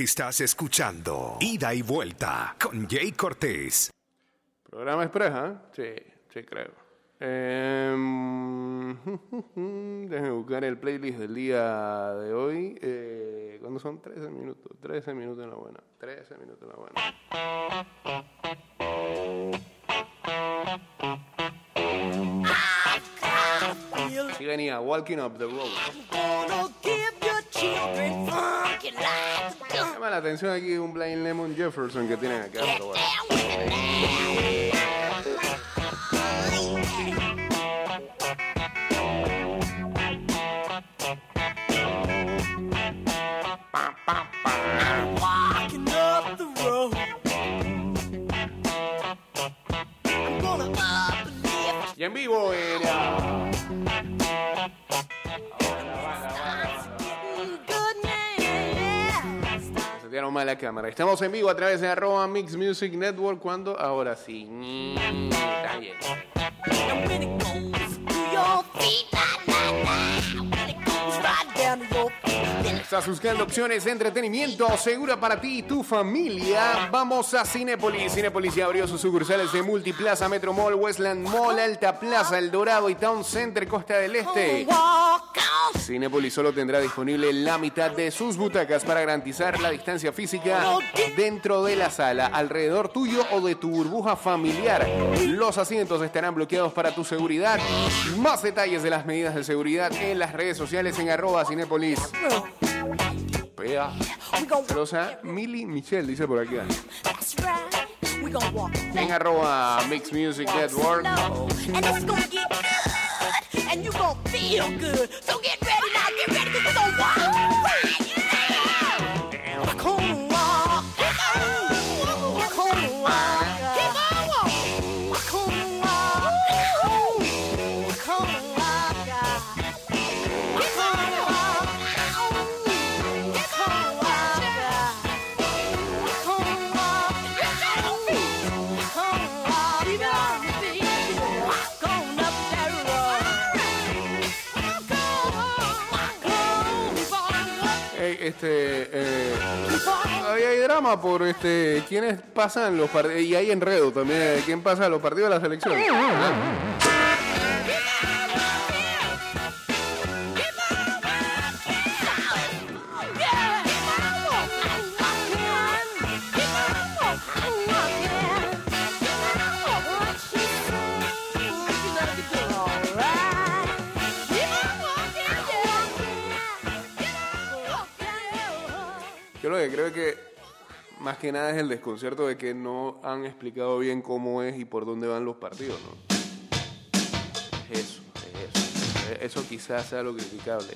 Estás escuchando Ida y Vuelta con Jay Cortés. Programa Express, ¿eh? Sí, sí creo. Eh, déjenme buscar el playlist del día de hoy. Eh, ¿Cuándo son? 13 minutos. 13 minutos en la buena. 13 minutos en la buena. Y venía Walking Up the Road. Llama la atención aquí un Blind Lemon Jefferson que tienen acá. pero bueno. Pa, pa, pa. Walking up the road. I'm gonna up and lift Y en vivo, eh, la cámara. Estamos en vivo a través de arroba Mix Music Network. cuando Ahora sí. Está bien. Estás buscando opciones de entretenimiento segura para ti y tu familia. Vamos a Cinépolis. Cinépolis ya abrió sus sucursales de Multiplaza, Metro Mall, Westland Mall, Alta Plaza, El Dorado y Town Center, Costa del Este. Cinépolis solo tendrá disponible la mitad de sus butacas para garantizar la distancia física dentro de la sala, alrededor tuyo o de tu burbuja familiar. Los asientos estarán bloqueados para tu seguridad. Más detalles de las medidas de seguridad en las redes sociales en arroba Cinépolis. Pea. We gon' Rosa Mili Michelle dice por aquí. That's right. We gon' walk En arroba Mix Music Network. Este. eh, hay drama por este quiénes pasan los partidos y hay enredo también quién pasa los partidos de la selección. Que creo que más que nada es el desconcierto de que no han explicado bien cómo es y por dónde van los partidos, ¿no? Es eso, es eso. Eso quizás sea lo criticable.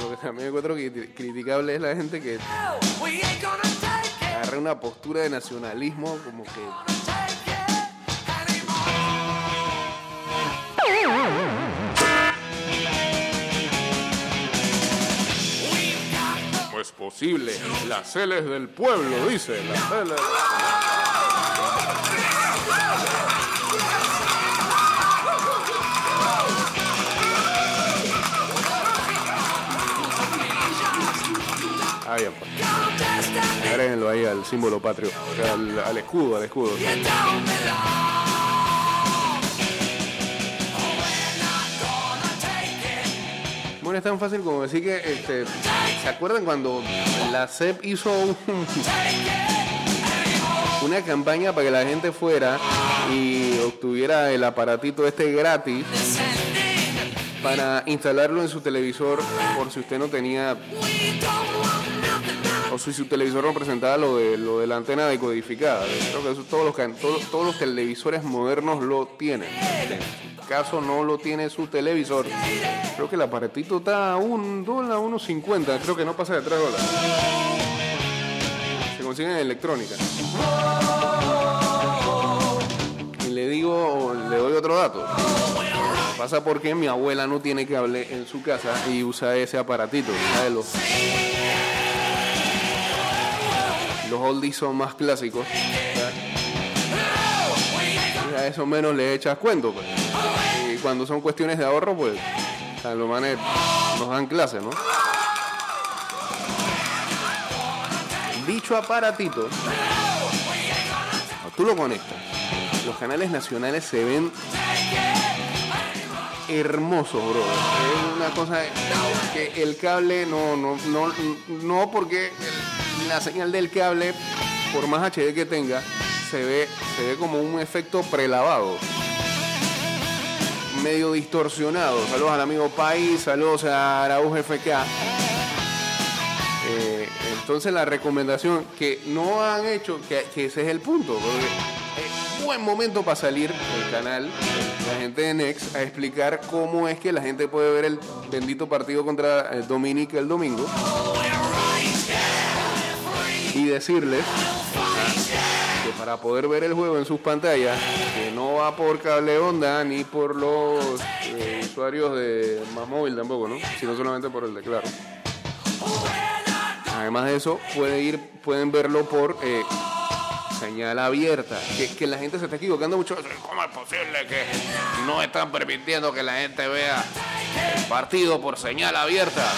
Lo que también encuentro cri- criticable es la gente que agarra una postura de nacionalismo como que posible. Las celes del pueblo, dice. Las celes. Ah, bien, pues. Agréguenlo ahí al símbolo patrio. al escudo, al escudo. Bueno, es tan fácil como decir que, este, ¿se acuerdan cuando la CEP hizo un- una campaña para que la gente fuera y obtuviera el aparatito este gratis para instalarlo en su televisor por si usted no tenía o si su televisor no presentaba lo de lo de la antena decodificada. Creo que eso todos los todos, todos los televisores modernos lo tienen. Caso no lo tiene su televisor. Creo que el aparatito está a un dólar, unos 50, creo que no pasa de 3 dólares. Se consiguen en electrónica. Y le digo, le doy otro dato. Pasa porque mi abuela no tiene cable en su casa y usa ese aparatito. Los oldies son más clásicos. a eso menos le echas cuento. Pues. Y cuando son cuestiones de ahorro, pues a los manes nos dan clase, ¿no? dicho aparatito, tú lo conectas. Los canales nacionales se ven hermosos, bro. Es una cosa que el cable no, no, no, no porque la señal del cable, por más HD que tenga, se ve, se ve como un efecto prelavado. Medio distorsionado. Saludos al amigo País, saludos a Araújo FK. Eh, entonces la recomendación que no han hecho, que, ese es el punto, porque buen momento para salir del canal, la gente de Next, a explicar cómo es que la gente puede ver el bendito partido contra el Dominic el domingo. Y decirles que para poder ver el juego en sus pantallas, que no va por cable onda ni por los eh, usuarios de más móvil tampoco, ¿no? Sino solamente por el de Claro. Además de eso, puede ir, pueden verlo por eh, señal abierta. Que, que la gente se está equivocando mucho. ¿Cómo es posible que no están permitiendo que la gente vea partido por señal abierta?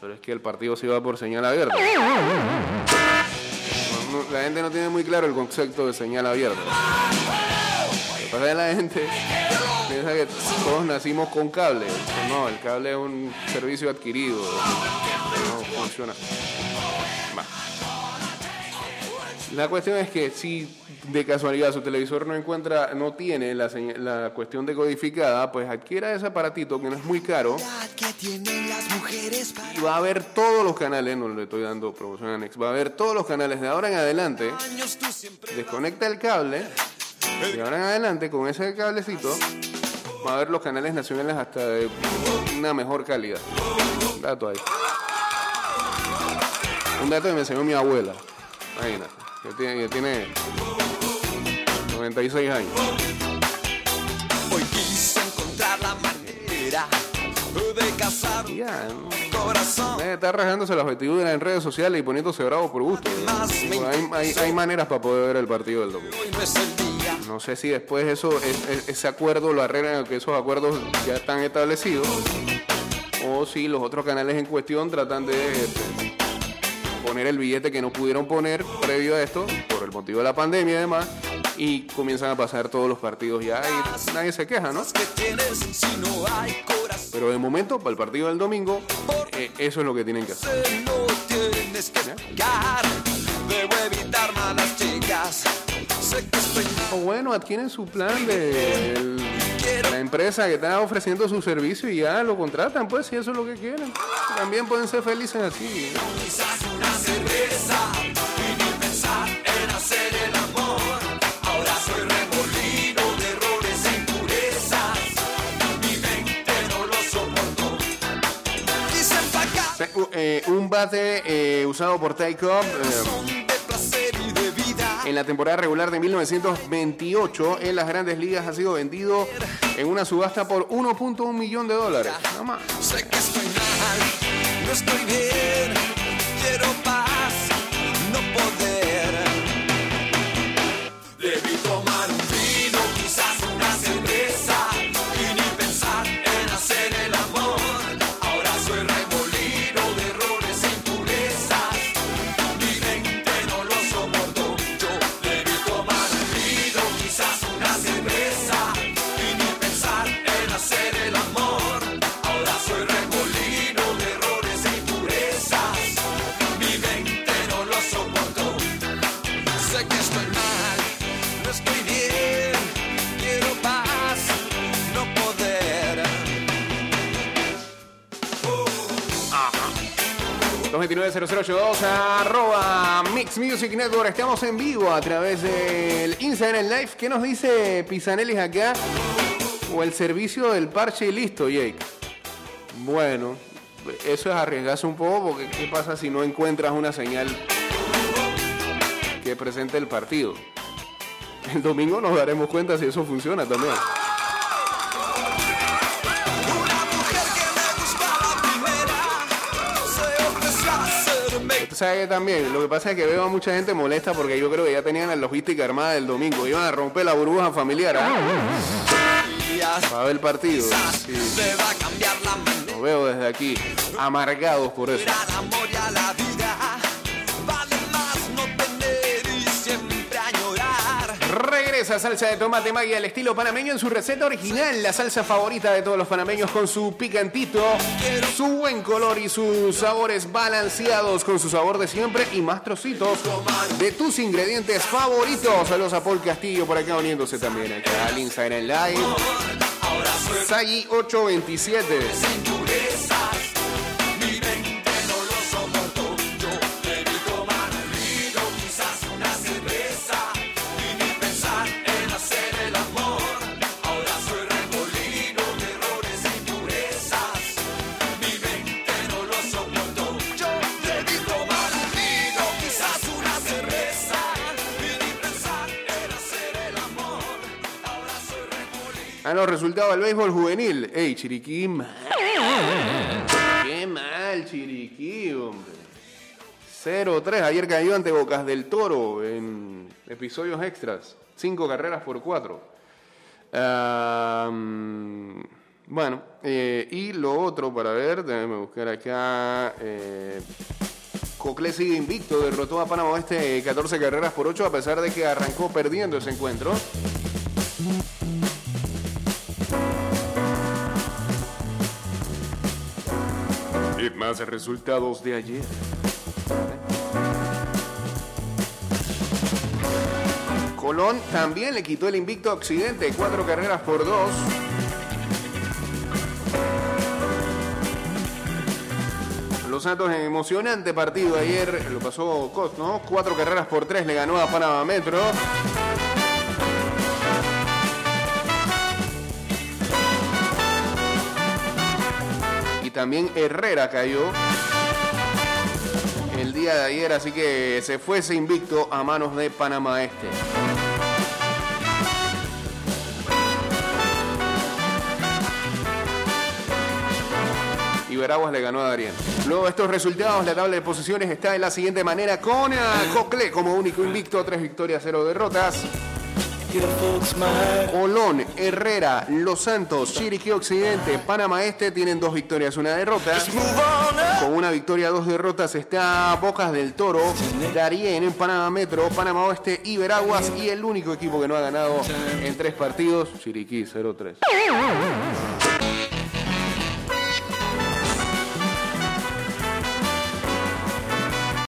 Pero es que el partido sí va por señal abierta. La gente no tiene muy claro el concepto de señal abierta. Lo que la gente piensa que todos nacimos con cable. No, el cable es un servicio adquirido. No funciona. Va. La cuestión es que si de casualidad su televisor no encuentra, no tiene la, cuestión decodificada, pues adquiera ese aparatito que no es muy caro y va a ver todos los canales, no le estoy dando promoción a va a ver todos los canales de ahora en adelante, desconecta el cable y ahora en adelante con ese cablecito va a ver los canales nacionales hasta de una mejor calidad. Un dato ahí. Un dato que me enseñó mi abuela. Imagínate. Que tiene, que tiene 96 años. hoy quise encontrar la manera de casar Y ya, ¿no? corazón estar rajándose las vestiduras en redes sociales y poniéndose bravo por gusto. Hay, hay- hay maneras para poder ver el partido del domingo. no sé si después eso, es- es- ese acuerdo lo arreglan, que esos acuerdos ya están establecidos, o si los otros canales en cuestión tratan de este, poner el billete que no pudieron poner previo a esto, por el motivo de la pandemia y demás, y comienzan a pasar todos los partidos ya y nadie se queja, ¿no? Pero de momento, para el partido del domingo, eh, eso es lo que tienen que hacer. O bueno, adquieren su plan de el- la empresa que está ofreciendo su servicio y ya lo contratan, pues, si eso es lo que quieren. También pueden ser felices así. una cerveza y ni pensar en hacer el amor. Ahora soy remolino de errores e impurezas. Mi mente no lo soportó. Quise empacar Se- u- eh, un bate eh, usado por son de en la temporada regular de 1928 en las grandes ligas ha sido vendido en una subasta por 1.1 millón de dólares. Nada más. Sé que estoy mal, no estoy bien. Quiero paz, 229-0082 arroba Mix Music Network. Estamos en vivo a través del Instagram Live. ¿Qué nos dice Pisanelis acá? O el servicio del parche y listo, Jake. Bueno, eso es arriesgarse un poco porque ¿qué pasa si no encuentras una señal que presente el partido? El domingo nos daremos cuenta si eso funciona también. Que también, lo que pasa es que veo a mucha gente molesta porque yo creo que ya tenían la logística armada del domingo. Iban a romper la burbuja familiar ¿ah? partido. Sí, va a cambiar la manera lo veo desde aquí, amargados por eso. Esa salsa de tomate magia al estilo panameño en su receta original, la salsa favorita de todos los panameños con su picantito, su buen color y sus sabores balanceados con su sabor de siempre y más trocitos de tus ingredientes favoritos. Saludos a Paul Castillo por acá uniéndose también acá al Instagram Live. Sagi 827. Remolino. A los resultados del béisbol juvenil. Ey, Chiriquí. Qué mal, Chiriquí, hombre. 0-3. Ayer cayó ante Bocas del Toro en episodios extras. Cinco carreras por cuatro. Bueno, eh, y lo otro para ver, déjame buscar acá. Eh, sigue invicto, derrotó a Panamá Oeste 14 carreras por 8 a pesar de que arrancó perdiendo ese encuentro. Más resultados de ayer. Colón también le quitó el invicto a Occidente, cuatro carreras por dos. Los Santos en emocionante partido ayer, lo pasó Cos, ¿no? Cuatro carreras por tres le ganó a Panamá Metro. Y también Herrera cayó el día de ayer, así que se fue ese invicto a manos de Panamá Este. Y Veraguas le ganó a Darien. Luego de estos resultados, la tabla de posiciones está de la siguiente manera con ah, Coclé como único invicto, tres victorias, cero derrotas. Colón, Herrera, Los Santos, Chiriquí Occidente, Panamá Este tienen dos victorias, una derrota. Con una victoria, dos derrotas está Bocas del Toro, Darien en Panamá Metro, Panamá Oeste y Veraguas. Y el único equipo que no ha ganado en tres partidos, Chiriquí 0-3.